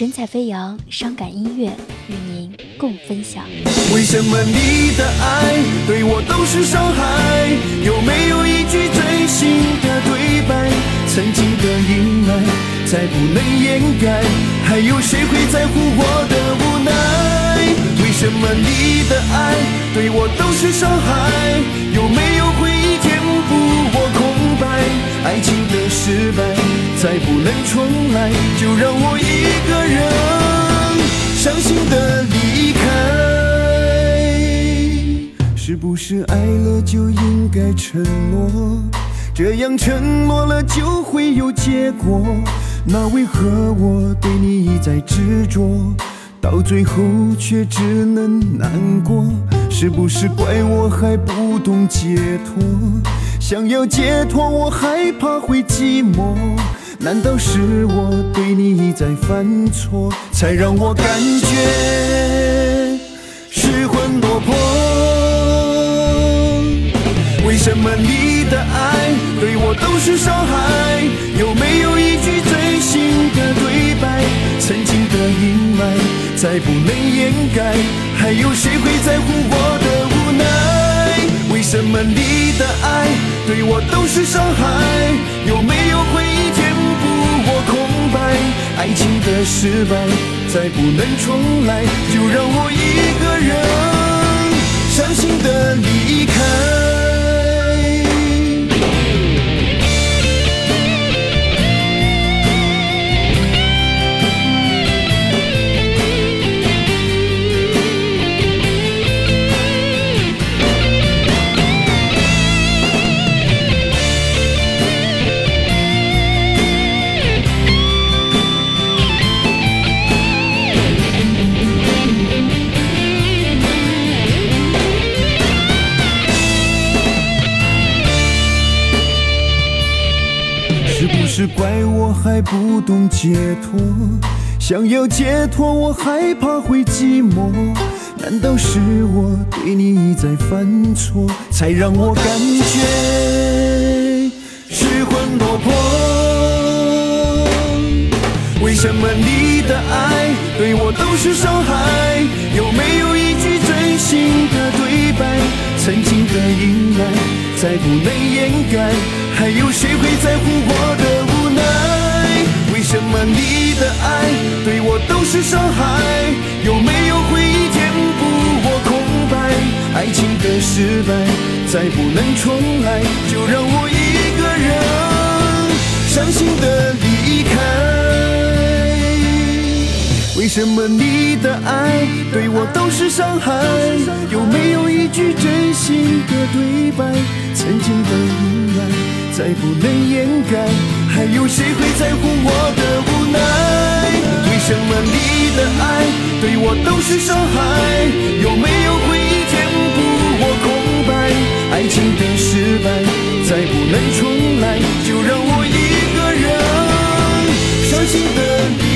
神采飞扬，伤感音乐与您共分享。为什么你的爱对我都是伤害？有没有一句真心的对白？曾经的阴霾再不能掩盖，还有谁会在乎我的无奈？为什么你的爱对我都是伤害？有没有回忆填补我空白？爱情的失败再不能重来，就让我一个人伤心的离开。是不是爱了就应该承诺？这样承诺了就会有结果。那为何我对你一再执着，到最后却只能难过？是不是怪我还不懂解脱？想要解脱，我害怕会寂寞。难道是我对你一再犯错，才让我感觉失魂落魄？为什么你的爱对我都是伤害？有没有一句真心的对白？曾经的阴霾再不能掩盖，还有谁会在乎我的无奈？为什么你的爱对我都是伤害？有没有回？爱情的失败再不能重来，就让我一个人伤心的离开。是怪我还不懂解脱？想要解脱，我害怕会寂寞。难道是我对你一再犯错，才让我感觉失魂落魄？为什么你的爱对我都是伤害？有没有一句真心的对白？曾经的阴霾再不能掩盖，还有谁会在乎我的都是伤害？有没有回忆填补我空白？爱情的失败再不能重来，就让我一个人伤心的离开。为什么你的爱对我都是伤害？有没有一句真心的对白？曾经的阴霾再不能掩盖，还有谁会在乎是伤害，有没有回忆填补我空白？爱情的失败，再不能重来，就让我一个人伤心的。